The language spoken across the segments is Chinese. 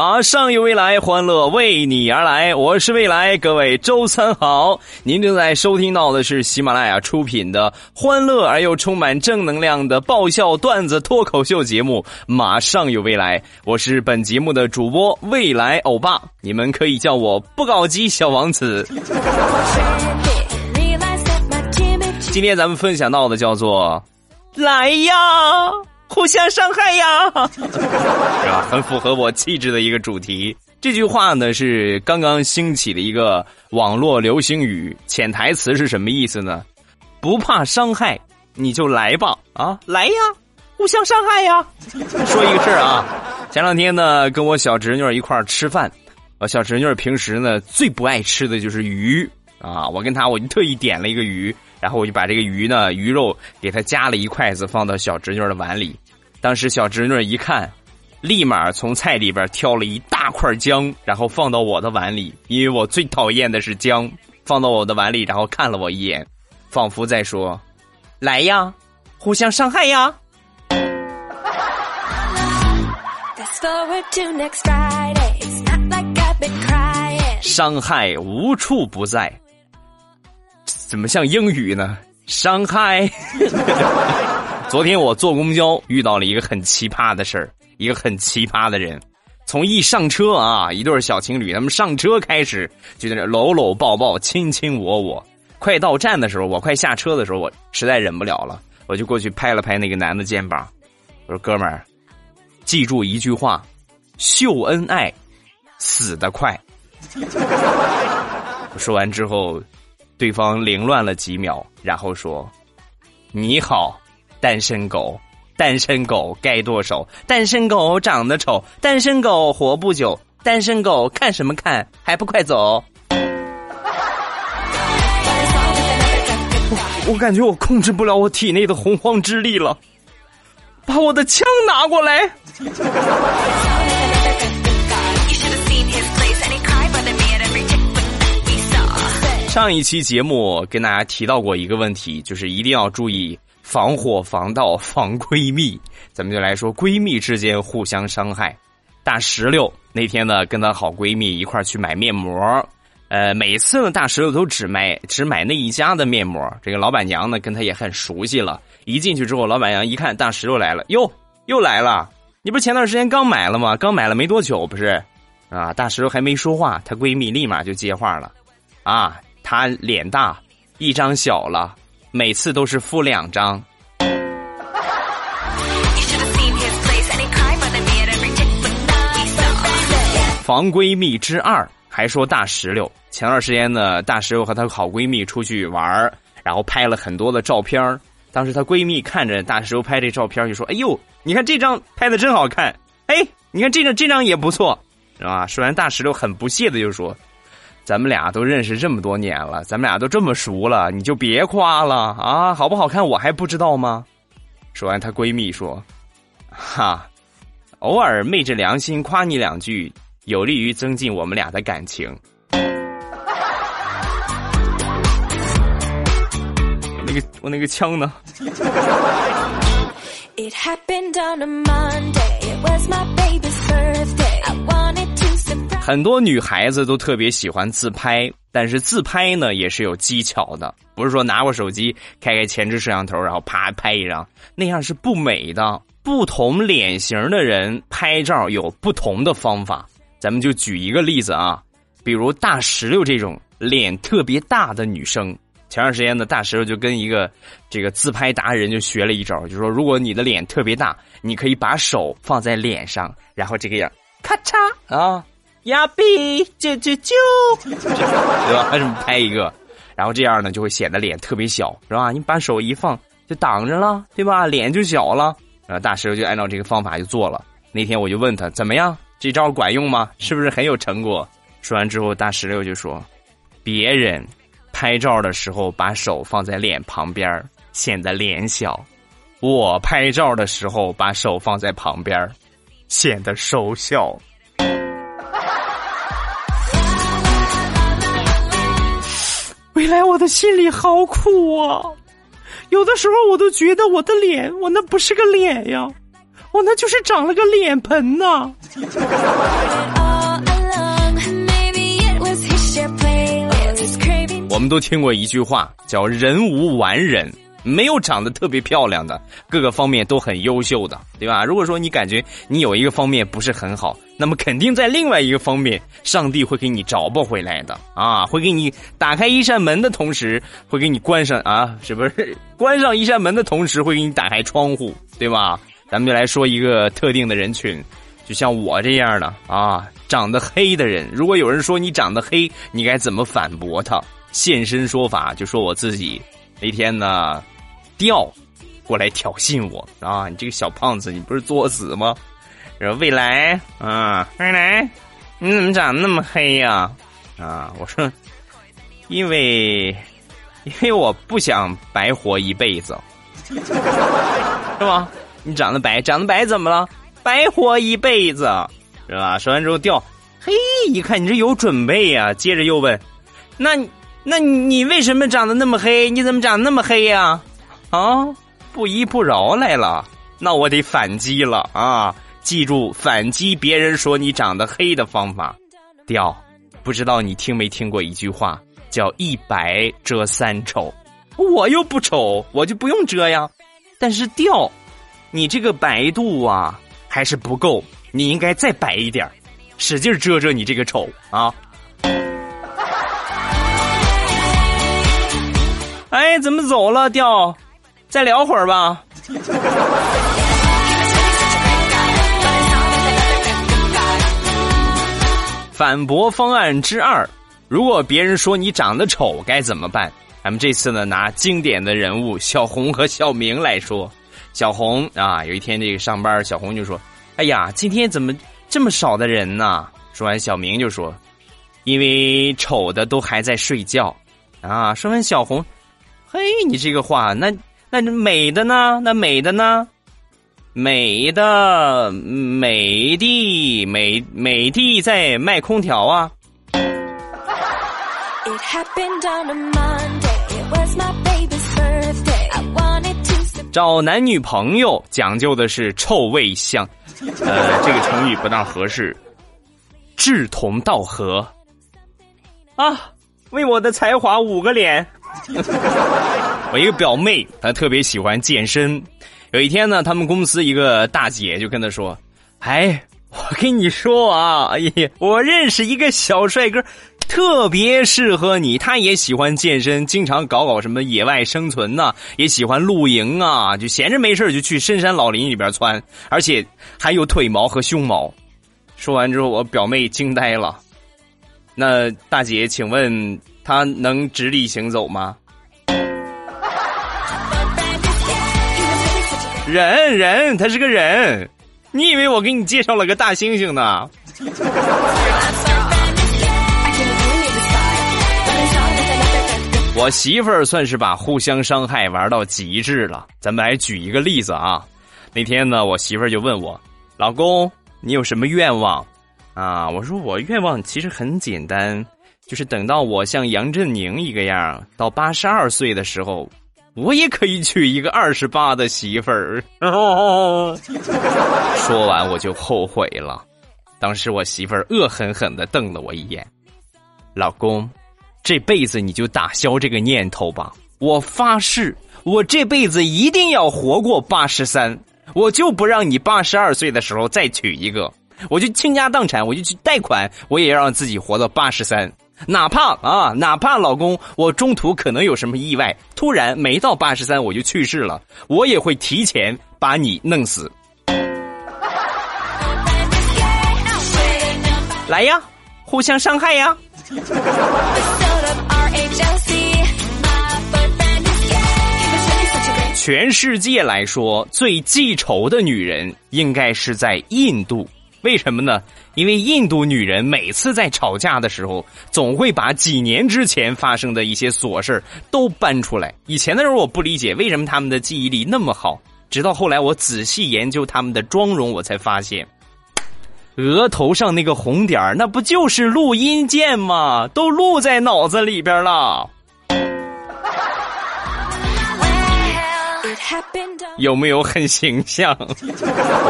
马上有未来，欢乐为你而来。我是未来，各位周三好。您正在收听到的是喜马拉雅出品的欢乐而又充满正能量的爆笑段子脱口秀节目《马上有未来》。我是本节目的主播未来欧巴，你们可以叫我不搞基小王子。今天咱们分享到的叫做“来呀”。互相伤害呀，是吧？很符合我气质的一个主题。这句话呢是刚刚兴起的一个网络流行语，潜台词是什么意思呢？不怕伤害，你就来吧，啊，来呀，互相伤害呀。说一个事儿啊，前两天呢跟我小侄女一块儿吃饭，我小侄女平时呢最不爱吃的就是鱼啊，我跟她我就特意点了一个鱼。然后我就把这个鱼呢，鱼肉给它夹了一筷子，放到小侄女的碗里。当时小侄女一看，立马从菜里边挑了一大块姜，然后放到我的碗里。因为我最讨厌的是姜，放到我的碗里，然后看了我一眼，仿佛在说：“来呀，互相伤害呀。”伤害无处不在。怎么像英语呢？伤害。昨天我坐公交遇到了一个很奇葩的事儿，一个很奇葩的人。从一上车啊，一对小情侣他们上车开始就在那搂搂抱抱、卿卿我我。快到站的时候，我快下车的时候，我实在忍不了了，我就过去拍了拍那个男的肩膀，我说：“哥们儿，记住一句话，秀恩爱，死得快。” 我说完之后。对方凌乱了几秒，然后说：“你好，单身狗，单身狗该剁手，单身狗长得丑，单身狗活不久，单身狗看什么看，还不快走！” 我感觉我控制不了我体内的洪荒之力了，把我的枪拿过来。上一期节目跟大家提到过一个问题，就是一定要注意防火防盗防闺蜜。咱们就来说闺蜜之间互相伤害。大石榴那天呢，跟她好闺蜜一块去买面膜，呃，每次呢大石榴都只买只买那一家的面膜。这个老板娘呢跟她也很熟悉了，一进去之后，老板娘一看大石榴来了，哟，又来了，你不是前段时间刚买了吗？刚买了没多久不是？啊，大石榴还没说话，她闺蜜立马就接话了，啊。他脸大，一张小了，每次都是敷两张。防闺蜜之二，还说大石榴。前段时间呢，大石榴和她好闺蜜出去玩然后拍了很多的照片当时她闺蜜看着大石榴拍这照片就说：“哎呦，你看这张拍的真好看，哎，你看这张这张也不错，是吧？”说完，大石榴很不屑的就说。咱们俩都认识这么多年了，咱们俩都这么熟了，你就别夸了啊！好不好看我还不知道吗？说完，她闺蜜说：“哈，偶尔昧着良心夸你两句，有利于增进我们俩的感情。”那个我那个枪呢？很多女孩子都特别喜欢自拍，但是自拍呢也是有技巧的，不是说拿过手机开开前置摄像头，然后啪拍一张，那样是不美的。不同脸型的人拍照有不同的方法，咱们就举一个例子啊，比如大石榴这种脸特别大的女生，前段时间呢，大石榴就跟一个这个自拍达人就学了一招，就说如果你的脸特别大，你可以把手放在脸上，然后这个样，咔嚓啊。呀比啾啾啾，对吧？还是拍一个，然后这样呢，就会显得脸特别小，是吧？你把手一放，就挡着了，对吧？脸就小了。然后大石榴就按照这个方法就做了。那天我就问他怎么样，这招管用吗？是不是很有成果？说完之后，大石榴就说：“别人拍照的时候把手放在脸旁边，显得脸小；我拍照的时候把手放在旁边，显得手小。”未来我的心里好苦啊！有的时候我都觉得我的脸，我那不是个脸呀，我那就是长了个脸盆呐。我们都听过一句话，叫“人无完人”。没有长得特别漂亮的，各个方面都很优秀的，对吧？如果说你感觉你有一个方面不是很好，那么肯定在另外一个方面，上帝会给你找不回来的啊！会给你打开一扇门的同时，会给你关上啊，是不是？关上一扇门的同时，会给你打开窗户，对吧？咱们就来说一个特定的人群，就像我这样的啊，长得黑的人。如果有人说你长得黑，你该怎么反驳他？现身说法，就说我自己那天呢。调过来挑衅我啊！你这个小胖子，你不是作死吗？然后未来啊，未来，你怎么长得那么黑呀？啊！我说，因为因为我不想白活一辈子，是吧？你长得白，长得白怎么了？白活一辈子是吧？说完之后调，嘿，一看你这有准备呀，接着又问，那你那你为什么长得那么黑？你怎么长那么黑呀？啊，不依不饶来了，那我得反击了啊！记住反击别人说你长得黑的方法。调，不知道你听没听过一句话，叫一白遮三丑。我又不丑，我就不用遮呀。但是调，你这个白度啊还是不够，你应该再白一点，使劲遮遮你这个丑啊！哎，怎么走了？调。再聊会儿吧。反驳方案之二：如果别人说你长得丑，该怎么办？咱们这次呢，拿经典的人物小红和小明来说。小红啊，有一天这个上班，小红就说：“哎呀，今天怎么这么少的人呢？”说完，小明就说：“因为丑的都还在睡觉。”啊，说完，小红，嘿，你这个话那。那美的呢？那美的呢？美的美的美美的在卖空调啊！找男女朋友讲究的是臭味相，呃，这个成语不大合适。志同道合啊，为我的才华捂个脸。我一个表妹，她特别喜欢健身。有一天呢，他们公司一个大姐就跟她说：“哎，我跟你说啊，哎呀，我认识一个小帅哥，特别适合你。他也喜欢健身，经常搞搞什么野外生存呐，也喜欢露营啊，就闲着没事就去深山老林里边窜，而且还有腿毛和胸毛。”说完之后，我表妹惊呆了。那大姐，请问他能直立行走吗？人人，他是个人，你以为我给你介绍了个大猩猩呢？我媳妇儿算是把互相伤害玩到极致了。咱们来举一个例子啊。那天呢，我媳妇儿就问我：“老公，你有什么愿望？”啊，我说我愿望其实很简单，就是等到我像杨振宁一个样，到八十二岁的时候。我也可以娶一个二十八的媳妇儿。说完我就后悔了。当时我媳妇儿恶狠狠的瞪了我一眼：“老公，这辈子你就打消这个念头吧。我发誓，我这辈子一定要活过八十三，我就不让你八十二岁的时候再娶一个。我就倾家荡产，我就去贷款，我也要让自己活到八十三。”哪怕啊，哪怕老公我中途可能有什么意外，突然没到八十三我就去世了，我也会提前把你弄死。来呀，互相伤害呀！全世界来说，最记仇的女人应该是在印度。为什么呢？因为印度女人每次在吵架的时候，总会把几年之前发生的一些琐事都搬出来。以前的时候我不理解为什么他们的记忆力那么好，直到后来我仔细研究他们的妆容，我才发现，额头上那个红点儿，那不就是录音键吗？都录在脑子里边了。有没有很形象？不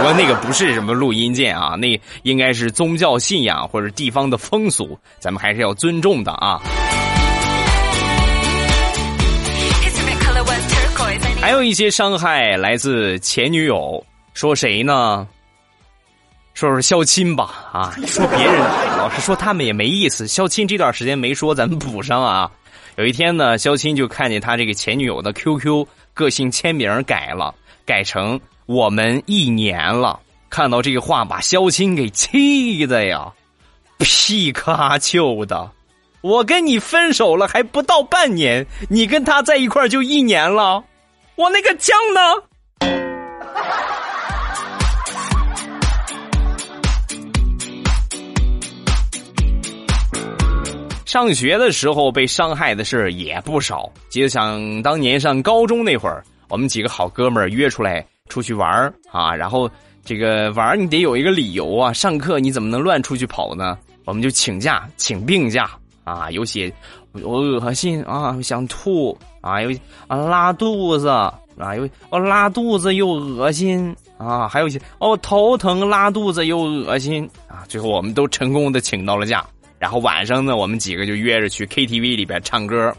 过那个不是什么录音键啊，那应该是宗教信仰或者地方的风俗，咱们还是要尊重的啊。还有一些伤害来自前女友，说谁呢？说说肖钦吧啊，说别人老是说他们也没意思。肖钦这段时间没说，咱们补上啊。有一天呢，肖钦就看见他这个前女友的 QQ 个性签名改了。改成我们一年了，看到这个话把肖青给气的呀，皮卡丘的，我跟你分手了还不到半年，你跟他在一块就一年了，我那个姜呢？上学的时候被伤害的事也不少，记得想当年上高中那会儿。我们几个好哥们儿约出来出去玩儿啊，然后这个玩儿你得有一个理由啊。上课你怎么能乱出去跑呢？我们就请假，请病假啊。有些我恶心啊，想吐啊，有啊拉肚子啊，有哦拉肚子又恶心啊，还有一些哦头疼拉肚子又恶心啊。最后我们都成功的请到了假，然后晚上呢，我们几个就约着去 KTV 里边唱歌。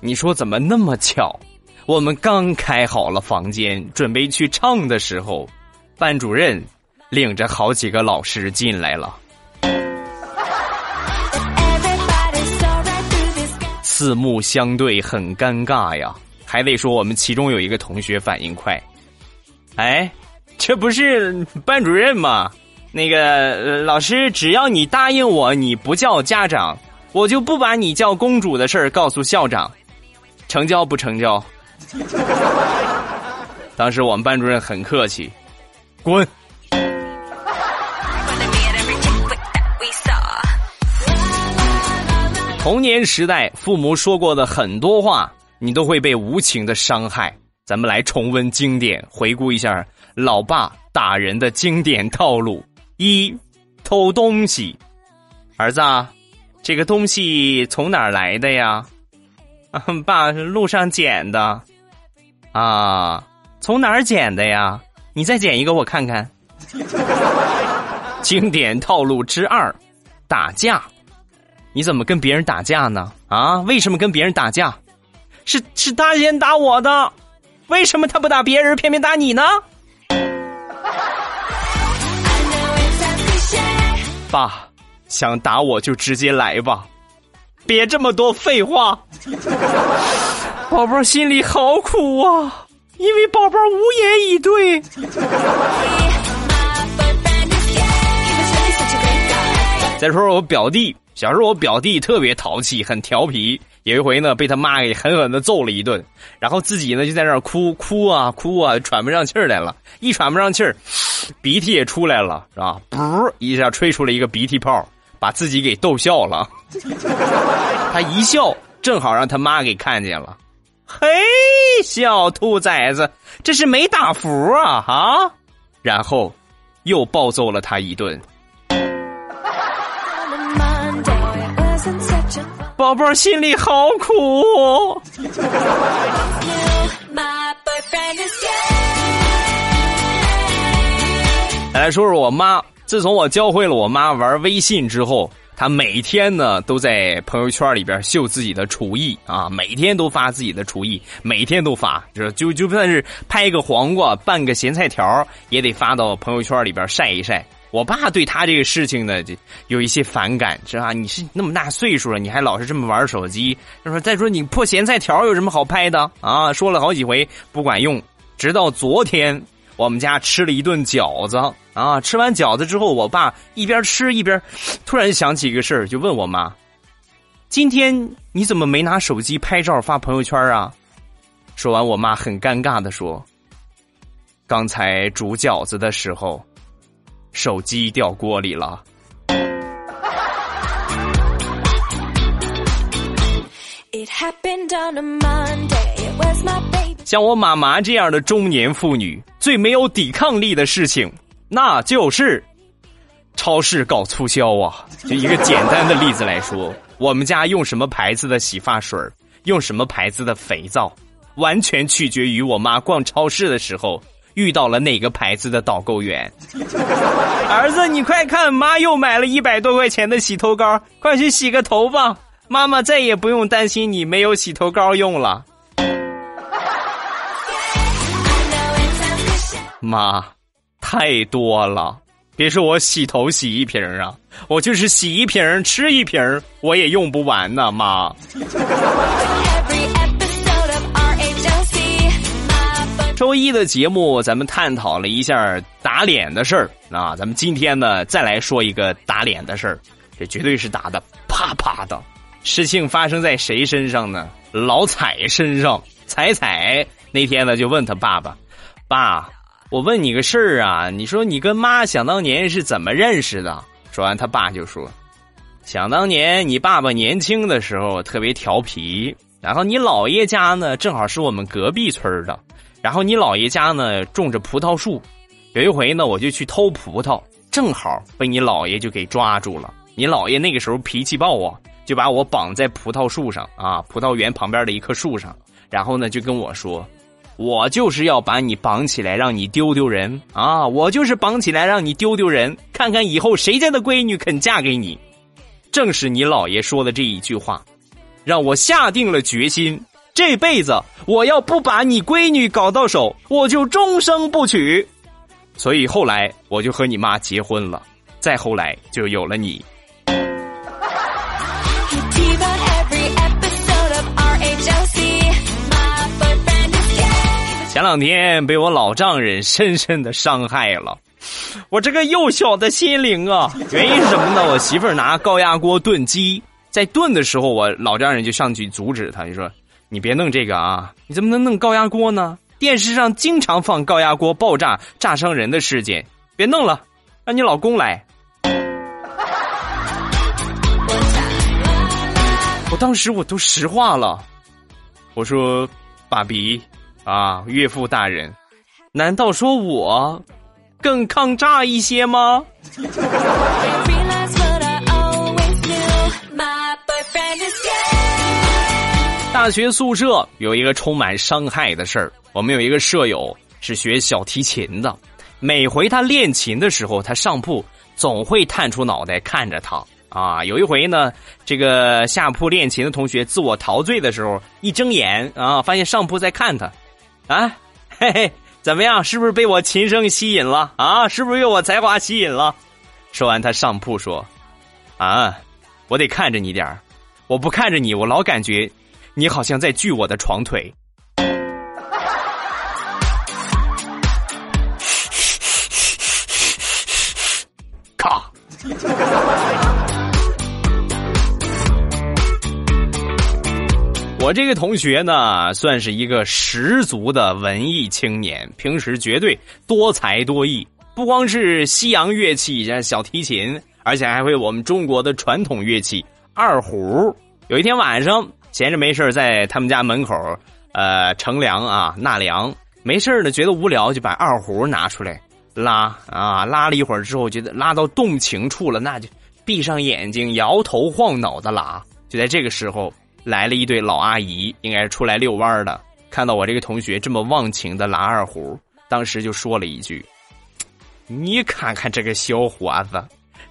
你说怎么那么巧？我们刚开好了房间，准备去唱的时候，班主任领着好几个老师进来了，四目相对，很尴尬呀。还得说我们其中有一个同学反应快，哎，这不是班主任吗？那个老师，只要你答应我，你不叫家长，我就不把你叫公主的事儿告诉校长，成交不成交？当时我们班主任很客气，滚。童年时代，父母说过的很多话，你都会被无情的伤害。咱们来重温经典，回顾一下老爸打人的经典套路：一，偷东西。儿子，这个东西从哪儿来的呀？爸，路上捡的。啊，从哪儿捡的呀？你再捡一个我看看。经典套路之二，打架。你怎么跟别人打架呢？啊，为什么跟别人打架？是是他先打我的，为什么他不打别人，偏偏打你呢？爸，想打我就直接来吧，别这么多废话。宝宝心里好苦啊，因为宝宝无言以对。再说说我表弟，小时候我表弟特别淘气，很调皮。有一回呢，被他妈给狠狠的揍了一顿，然后自己呢就在那儿哭哭啊哭啊，喘不上气来了，一喘不上气儿，鼻涕也出来了，是吧？噗一下吹出了一个鼻涕泡，把自己给逗笑了。他一笑，正好让他妈给看见了。嘿，小兔崽子，这是没打服啊啊！然后又暴揍了他一顿。宝宝心里好苦。来说说我妈，自从我教会了我妈玩微信之后。她每天呢都在朋友圈里边秀自己的厨艺啊，每天都发自己的厨艺，每天都发，就就就算是拍个黄瓜、拌个咸菜条，也得发到朋友圈里边晒一晒。我爸对他这个事情呢，就有一些反感，是吧？你是那么大岁数了，你还老是这么玩手机，他说：“再说你破咸菜条有什么好拍的啊？”说了好几回不管用，直到昨天。我们家吃了一顿饺子啊！吃完饺子之后，我爸一边吃一边突然想起一个事儿，就问我妈：“今天你怎么没拿手机拍照发朋友圈啊？”说完，我妈很尴尬的说：“刚才煮饺子的时候，手机掉锅里了。像我妈妈这样的中年妇女，最没有抵抗力的事情，那就是超市搞促销啊！就一个简单的例子来说，我们家用什么牌子的洗发水，用什么牌子的肥皂，完全取决于我妈逛超市的时候遇到了哪个牌子的导购员。儿子，你快看，妈又买了一百多块钱的洗头膏，快去洗个头吧！妈妈再也不用担心你没有洗头膏用了。妈，太多了！别说我洗头洗一瓶啊，我就是洗一瓶吃一瓶我也用不完呢，妈。周一的节目，咱们探讨了一下打脸的事儿啊，咱们今天呢，再来说一个打脸的事儿，这绝对是打的啪啪的。事情发生在谁身上呢？老彩身上。彩彩那天呢，就问他爸爸：“爸。”我问你个事儿啊，你说你跟妈想当年是怎么认识的？说完，他爸就说：“想当年你爸爸年轻的时候特别调皮，然后你姥爷家呢正好是我们隔壁村的，然后你姥爷家呢种着葡萄树，有一回呢我就去偷葡萄，正好被你姥爷就给抓住了。你姥爷那个时候脾气暴啊，就把我绑在葡萄树上啊，葡萄园旁边的一棵树上，然后呢就跟我说。”我就是要把你绑起来，让你丢丢人啊！我就是绑起来让你丢丢人，看看以后谁家的闺女肯嫁给你。正是你姥爷说的这一句话，让我下定了决心，这辈子我要不把你闺女搞到手，我就终生不娶。所以后来我就和你妈结婚了，再后来就有了你。前两天被我老丈人深深的伤害了，我这个幼小的心灵啊！原因是什么呢？我媳妇儿拿高压锅炖鸡，在炖的时候，我老丈人就上去阻止他，就说：“你别弄这个啊！你怎么能弄高压锅呢？电视上经常放高压锅爆炸炸伤人的事件，别弄了，让你老公来。”我当时我都石化了，我说：“爸比。”啊，岳父大人，难道说我更抗炸一些吗？大学宿舍有一个充满伤害的事儿。我们有一个舍友是学小提琴的，每回他练琴的时候，他上铺总会探出脑袋看着他。啊，有一回呢，这个下铺练琴的同学自我陶醉的时候，一睁眼啊，发现上铺在看他。啊，嘿嘿，怎么样？是不是被我琴声吸引了？啊，是不是被我才华吸引了？说完，他上铺说：“啊，我得看着你点儿，我不看着你，我老感觉你好像在锯我的床腿。”我这个同学呢，算是一个十足的文艺青年，平时绝对多才多艺，不光是西洋乐器像小提琴，而且还会我们中国的传统乐器二胡。有一天晚上，闲着没事在他们家门口，呃，乘凉啊，纳凉，没事呢，觉得无聊，就把二胡拿出来拉啊，拉了一会儿之后，觉得拉到动情处了，那就闭上眼睛，摇头晃脑的拉。就在这个时候。来了一对老阿姨，应该是出来遛弯的。看到我这个同学这么忘情的拉二胡，当时就说了一句：“你看看这个小伙子，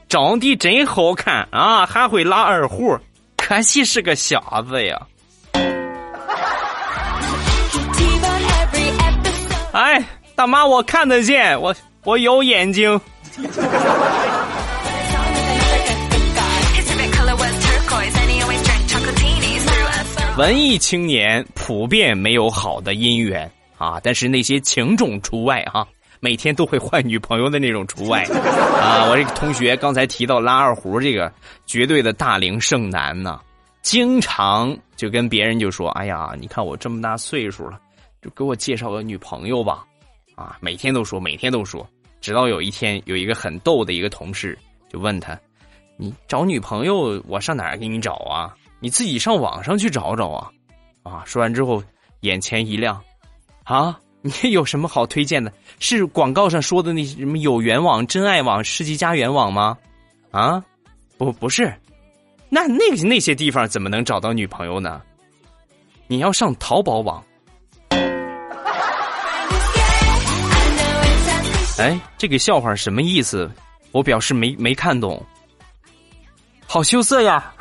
长得真好看啊，还会拉二胡，可惜是个瞎子呀。”哎，大妈，我看得见，我我有眼睛。文艺青年普遍没有好的姻缘啊，但是那些情种除外哈，每天都会换女朋友的那种除外 啊。我这个同学刚才提到拉二胡这个绝对的大龄剩男呢，经常就跟别人就说：“哎呀，你看我这么大岁数了，就给我介绍个女朋友吧。”啊，每天都说，每天都说，直到有一天，有一个很逗的一个同事就问他：“你找女朋友，我上哪儿给你找啊？你自己上网上去找找啊！”啊，说完之后，眼前一亮，啊，你有什么好推荐的？是广告上说的那什么有缘网、真爱网、世纪佳缘网吗？啊，不，不是，那那那些地方怎么能找到女朋友呢？你要上淘宝网。哎，这个笑话什么意思？我表示没没看懂。好羞涩呀！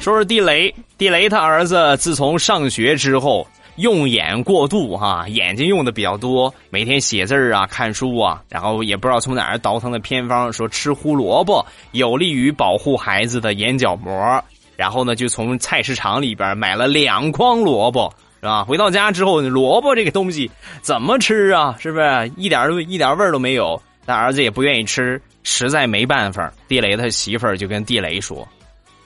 说说地雷，地雷他儿子自从上学之后用眼过度哈，眼睛用的比较多，每天写字啊、看书啊，然后也不知道从哪儿倒腾的偏方，说吃胡萝卜有利于保护孩子的眼角膜。然后呢，就从菜市场里边买了两筐萝卜，是吧？回到家之后，萝卜这个东西怎么吃啊？是不是一点一点味儿都没有？但儿子也不愿意吃，实在没办法。地雷他媳妇儿就跟地雷说：“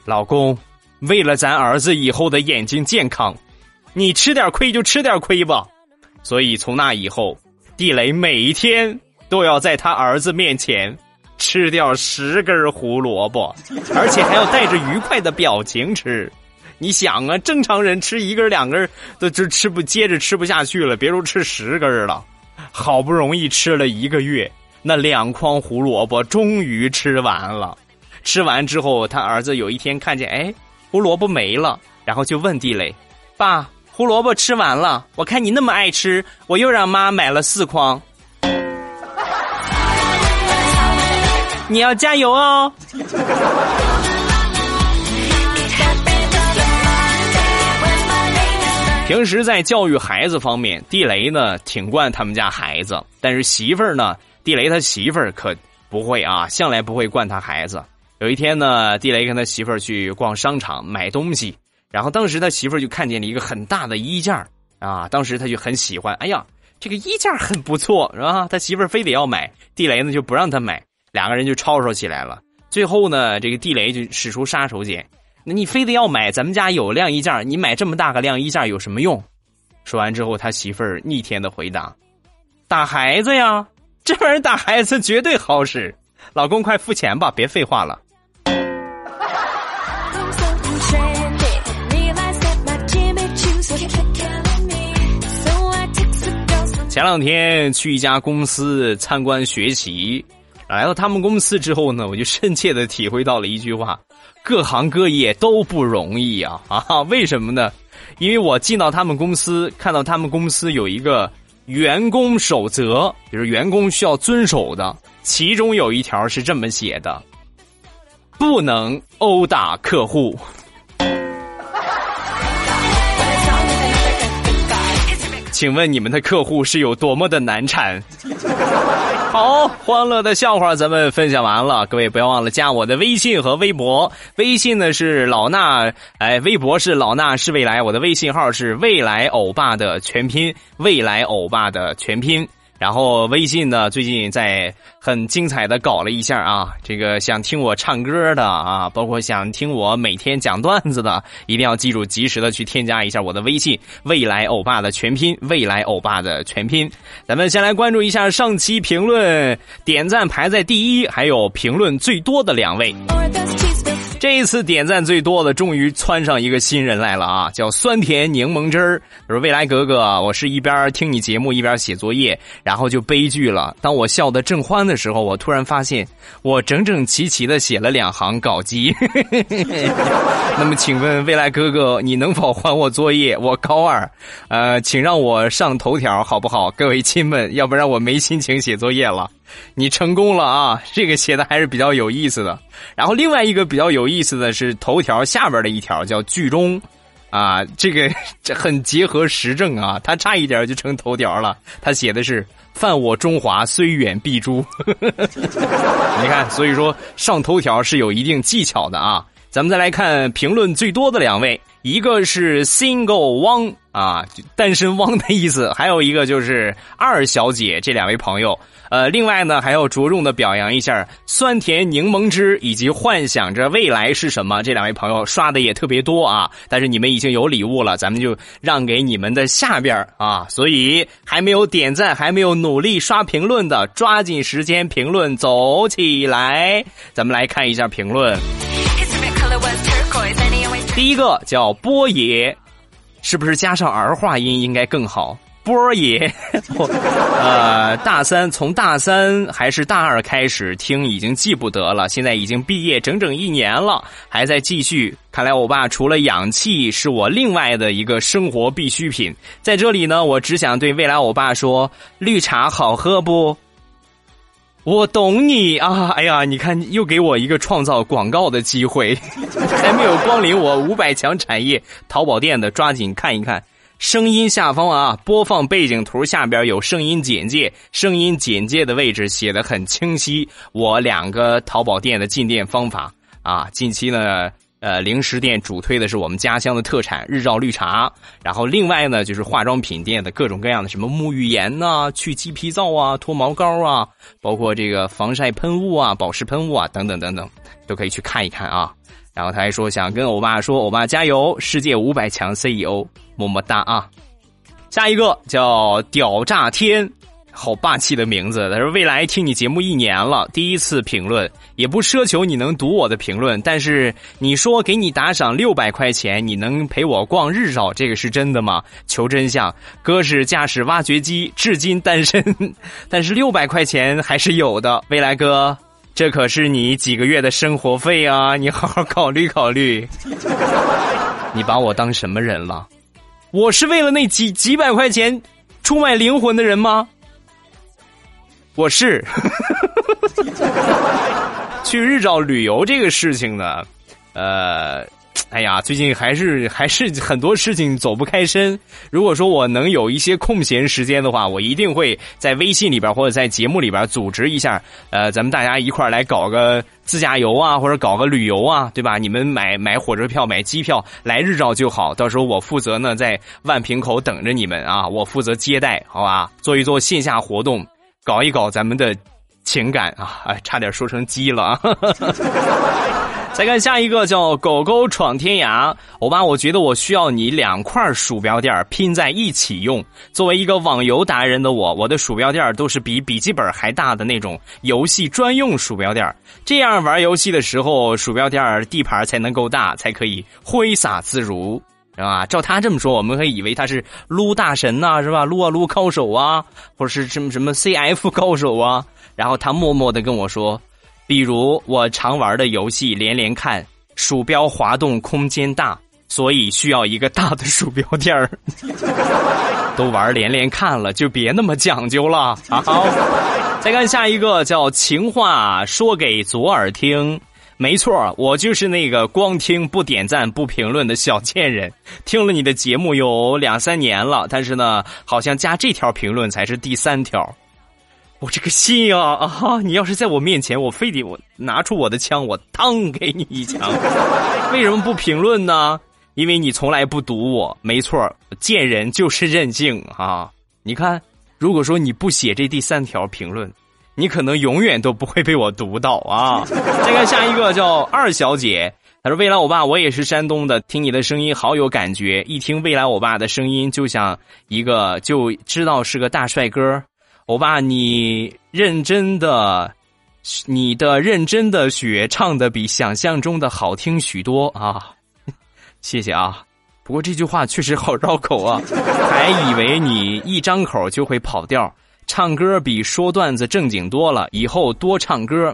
老公，为了咱儿子以后的眼睛健康，你吃点亏就吃点亏吧。”所以从那以后，地雷每一天都要在他儿子面前。吃掉十根胡萝卜，而且还要带着愉快的表情吃。你想啊，正常人吃一根两根都就吃不接着吃不下去了，别说吃十根了。好不容易吃了一个月，那两筐胡萝卜终于吃完了。吃完之后，他儿子有一天看见，哎，胡萝卜没了，然后就问地雷：“爸，胡萝卜吃完了？我看你那么爱吃，我又让妈买了四筐。”你要加油哦！平时在教育孩子方面，地雷呢挺惯他们家孩子，但是媳妇儿呢，地雷他媳妇儿可不会啊，向来不会惯他孩子。有一天呢，地雷跟他媳妇儿去逛商场买东西，然后当时他媳妇儿就看见了一个很大的衣架啊，当时他就很喜欢，哎呀，这个衣架很不错，是吧？他媳妇儿非得要买，地雷呢就不让他买。两个人就吵吵起来了，最后呢，这个地雷就使出杀手锏。那你非得要买，咱们家有晾衣架，你买这么大个晾衣架有什么用？说完之后，他媳妇儿逆天的回答：“打孩子呀，这玩意儿打孩子绝对好使。老公，快付钱吧，别废话了。”前两天去一家公司参观学习。来到他们公司之后呢，我就 深切的体会到了一句话：各行各业都不容易啊！啊，为什么呢？因为我进到他们公司，看到他们公司有一个员工守则，就是员工需要遵守的，其中有一条是这么写的：不能殴打客户。请问你们的客户是有多么的难缠？好，欢乐的笑话咱们分享完了，各位不要忘了加我的微信和微博。微信呢是老衲，哎，微博是老衲是未来，我的微信号是未来欧巴的全拼，未来欧巴的全拼。然后微信呢，最近在很精彩的搞了一下啊，这个想听我唱歌的啊，包括想听我每天讲段子的，一定要记住及时的去添加一下我的微信“未来欧巴”的全拼，“未来欧巴”的全拼。咱们先来关注一下上期评论点赞排在第一，还有评论最多的两位。这一次点赞最多的，终于窜上一个新人来了啊！叫酸甜柠檬汁儿。说未来格格，我是一边听你节目一边写作业，然后就悲剧了。当我笑得正欢的时候，我突然发现我整整齐齐的写了两行稿记。那么，请问未来哥哥，你能否还我作业？我高二，呃，请让我上头条好不好？各位亲们，要不然我没心情写作业了。你成功了啊！这个写的还是比较有意思的。然后另外一个比较有意思的是头条下边的一条叫剧中，啊，这个这很结合时政啊，他差一点就成头条了。他写的是“犯我中华，虽远必诛”。你看，所以说上头条是有一定技巧的啊。咱们再来看评论最多的两位，一个是 Single 汪啊，单身汪的意思，还有一个就是二小姐，这两位朋友。呃，另外呢，还要着重的表扬一下酸甜柠檬汁以及幻想着未来是什么这两位朋友刷的也特别多啊。但是你们已经有礼物了，咱们就让给你们的下边啊。所以还没有点赞、还没有努力刷评论的，抓紧时间评论走起来。咱们来看一下评论。第一个叫波爷，是不是加上儿化音应该更好？波爷，呃，大三从大三还是大二开始听，已经记不得了。现在已经毕业整整一年了，还在继续。看来我爸除了氧气，是我另外的一个生活必需品。在这里呢，我只想对未来我爸说：绿茶好喝不？我懂你啊！哎呀，你看，又给我一个创造广告的机会，还没有光临我五百强产业淘宝店的，抓紧看一看。声音下方啊，播放背景图下边有声音简介，声音简介的位置写的很清晰。我两个淘宝店的进店方法啊，近期呢，呃，零食店主推的是我们家乡的特产日照绿茶，然后另外呢，就是化妆品店的各种各样的什么沐浴盐呐、去鸡皮皂啊、脱毛膏啊，包括这个防晒喷雾啊、保湿喷雾啊等等等等，都可以去看一看啊。然后他还说想跟欧巴说，欧巴加油，世界五百强 CEO。么么哒啊！下一个叫屌炸天，好霸气的名字。他说：“未来听你节目一年了，第一次评论，也不奢求你能读我的评论，但是你说给你打赏六百块钱，你能陪我逛日照，这个是真的吗？求真相。哥是驾驶挖掘机，至今单身，但是六百块钱还是有的。未来哥，这可是你几个月的生活费啊！你好好考虑考虑。你把我当什么人了？”我是为了那几几百块钱出卖灵魂的人吗？我是 去日照旅游这个事情呢，呃。哎呀，最近还是还是很多事情走不开身。如果说我能有一些空闲时间的话，我一定会在微信里边或者在节目里边组织一下，呃，咱们大家一块来搞个自驾游啊，或者搞个旅游啊，对吧？你们买买火车票、买机票来日照就好，到时候我负责呢在万平口等着你们啊，我负责接待，好吧？做一做线下活动，搞一搞咱们的情感啊！哎，差点说成鸡了啊！再看下一个叫狗狗闯天涯，欧巴，我觉得我需要你两块鼠标垫拼在一起用。作为一个网游达人的我，我的鼠标垫都是比笔记本还大的那种游戏专用鼠标垫这样玩游戏的时候，鼠标垫地盘才能够大，才可以挥洒自如，是吧？照他这么说，我们会以为他是撸大神呐，是吧？撸啊撸高手啊，或者是什么什么 CF 高手啊。然后他默默的跟我说。比如我常玩的游戏连连看，鼠标滑动空间大，所以需要一个大的鼠标垫儿。都玩连连看了，就别那么讲究了。好，再看下一个叫情话说给左耳听。没错，我就是那个光听不点赞不评论的小贱人。听了你的节目有两三年了，但是呢，好像加这条评论才是第三条。我这个心啊啊！你要是在我面前，我非得我拿出我的枪，我当给你一枪。为什么不评论呢？因为你从来不读我。没错，贱人就是任性啊！你看，如果说你不写这第三条评论，你可能永远都不会被我读到啊！再看下一个叫二小姐，她说：“未来欧巴，我也是山东的，听你的声音好有感觉，一听未来欧巴的声音，就像一个就知道是个大帅哥。”欧巴，你认真的，你的认真的雪唱的比想象中的好听许多啊！谢谢啊。不过这句话确实好绕口啊，还以为你一张口就会跑调，唱歌比说段子正经多了，以后多唱歌。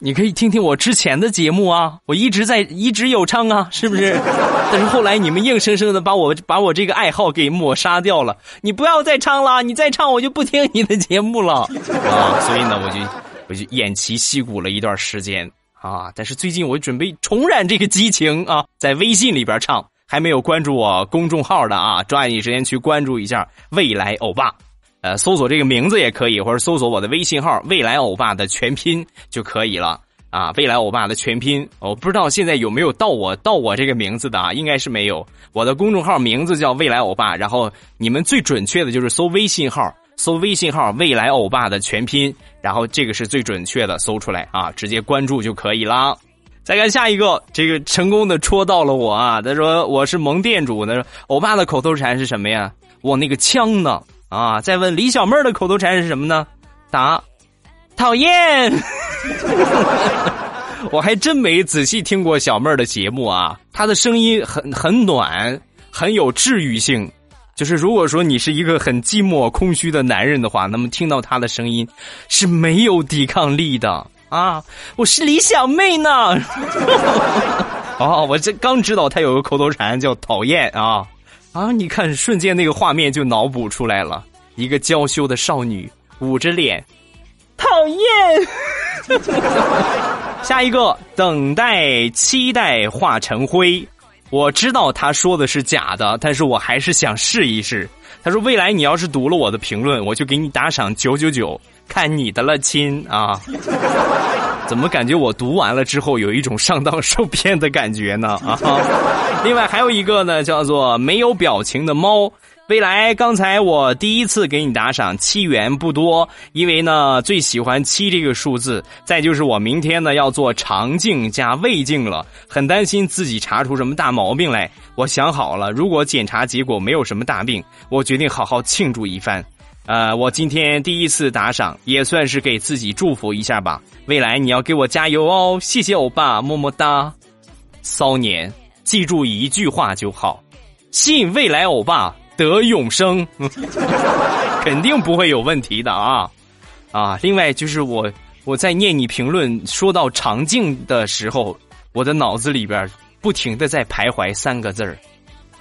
你可以听听我之前的节目啊，我一直在一直有唱啊，是不是？但是后来你们硬生生的把我把我这个爱好给抹杀掉了。你不要再唱了，你再唱我就不听你的节目了啊！所以呢，我就我就偃旗息鼓了一段时间啊。但是最近我准备重燃这个激情啊，在微信里边唱。还没有关注我公众号的啊，抓紧时间去关注一下未来欧巴。呃，搜索这个名字也可以，或者搜索我的微信号“未来欧巴”的全拼就可以了。啊，未来欧巴的全拼，我不知道现在有没有到我到我这个名字的啊，应该是没有。我的公众号名字叫未来欧巴，然后你们最准确的就是搜微信号，搜微信号未来欧巴的全拼，然后这个是最准确的，搜出来啊，直接关注就可以了。再看下一个，这个成功的戳到了我啊！他说我是萌店主，他说欧巴的口头禅是什么呀？我那个枪呢？啊！再问李小妹儿的口头禅是什么呢？答。讨厌，我还真没仔细听过小妹儿的节目啊。她的声音很很暖，很有治愈性。就是如果说你是一个很寂寞空虚的男人的话，那么听到她的声音是没有抵抗力的啊。我是李小妹呢。哦，我这刚知道她有个口头禅叫讨厌啊啊！你看，瞬间那个画面就脑补出来了，一个娇羞的少女捂着脸。讨厌，下一个等待期待化成灰。我知道他说的是假的，但是我还是想试一试。他说：“未来你要是读了我的评论，我就给你打赏九九九，看你的了，亲啊！”怎么感觉我读完了之后有一种上当受骗的感觉呢？啊！另外还有一个呢，叫做没有表情的猫。未来，刚才我第一次给你打赏七元不多，因为呢最喜欢七这个数字。再就是我明天呢要做肠镜加胃镜了，很担心自己查出什么大毛病来。我想好了，如果检查结果没有什么大病，我决定好好庆祝一番。呃，我今天第一次打赏，也算是给自己祝福一下吧。未来你要给我加油哦，谢谢欧巴，么么哒。骚年，记住一句话就好，信未来欧巴。得永生，肯定不会有问题的啊！啊，另外就是我我在念你评论说到长镜的时候，我的脑子里边不停的在徘徊三个字儿：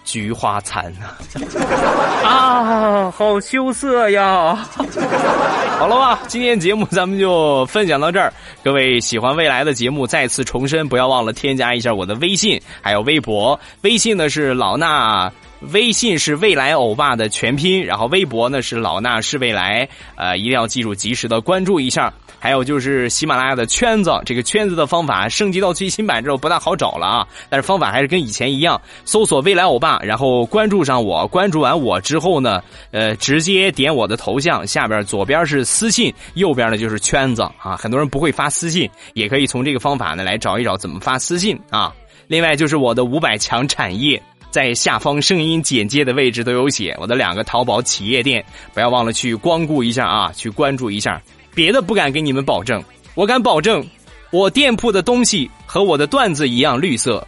菊花残 啊！好羞涩呀！好了吧，今天节目咱们就分享到这儿。各位喜欢未来的节目，再次重申，不要忘了添加一下我的微信，还有微博。微信呢是老衲。微信是未来欧巴的全拼，然后微博呢是老衲是未来，呃，一定要记住及时的关注一下。还有就是喜马拉雅的圈子，这个圈子的方法升级到最新版之后不大好找了啊，但是方法还是跟以前一样，搜索未来欧巴，然后关注上我，关注完我之后呢，呃，直接点我的头像，下边左边是私信，右边呢就是圈子啊。很多人不会发私信，也可以从这个方法呢来找一找怎么发私信啊。另外就是我的五百强产业。在下方声音简介的位置都有写我的两个淘宝企业店，不要忘了去光顾一下啊，去关注一下。别的不敢给你们保证，我敢保证，我店铺的东西和我的段子一样绿色。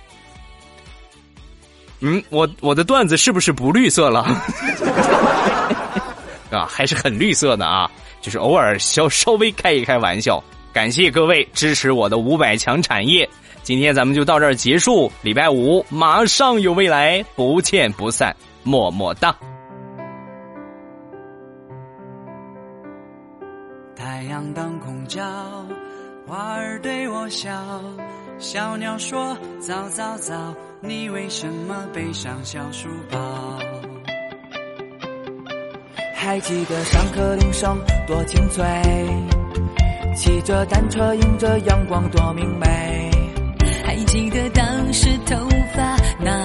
嗯，我我的段子是不是不绿色了？啊，还是很绿色的啊，就是偶尔稍稍微开一开玩笑。感谢各位支持我的五百强产业。今天咱们就到这儿结束，礼拜五马上有未来，不见不散，么么哒。叫，花儿对我笑，小鸟说早早早，你为什么背上小书包？还记得上课铃声多清脆，骑着单车迎着阳光多明媚。还记得当时头发那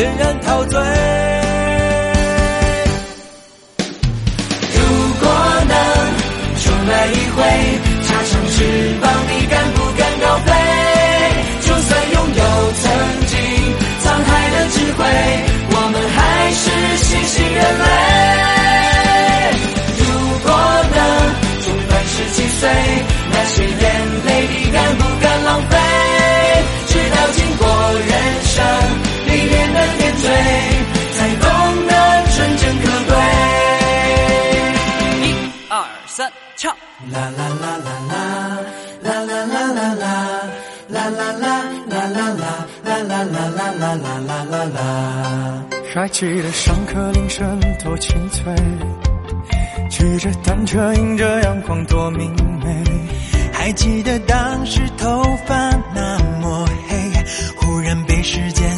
仍然陶醉。如果能重来一回，还记得上课铃声多清脆，骑着单车迎着阳光多明媚。还记得当时头发那么黑，忽然被时间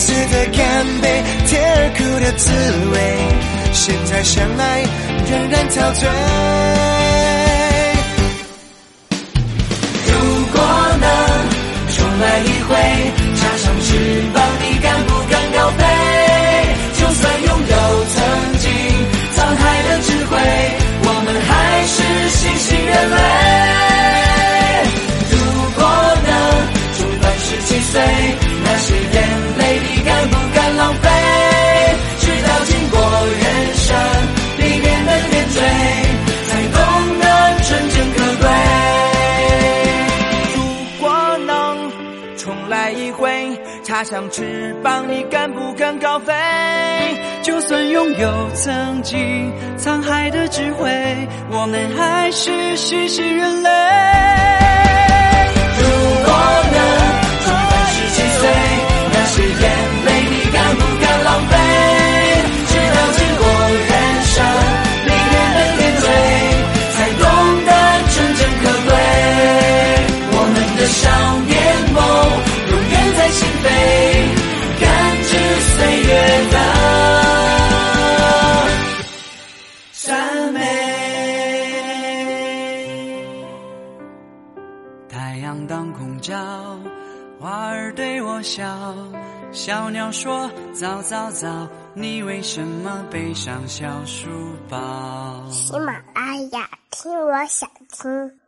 次的干杯，甜而苦的滋味，现在想来仍然陶醉。如果能重来一回，插上翅膀，你敢不敢高飞？就算拥有曾经沧海的智慧，我们还是新兴人类。如果能重返十七岁，像翅膀，你敢不敢高飞？就算拥有曾经沧海的智慧，我们还是新兴人类。如果能重返十七岁，那些眼小鸟说早早早，你为什么背上小书包？喜马拉雅，听我想听。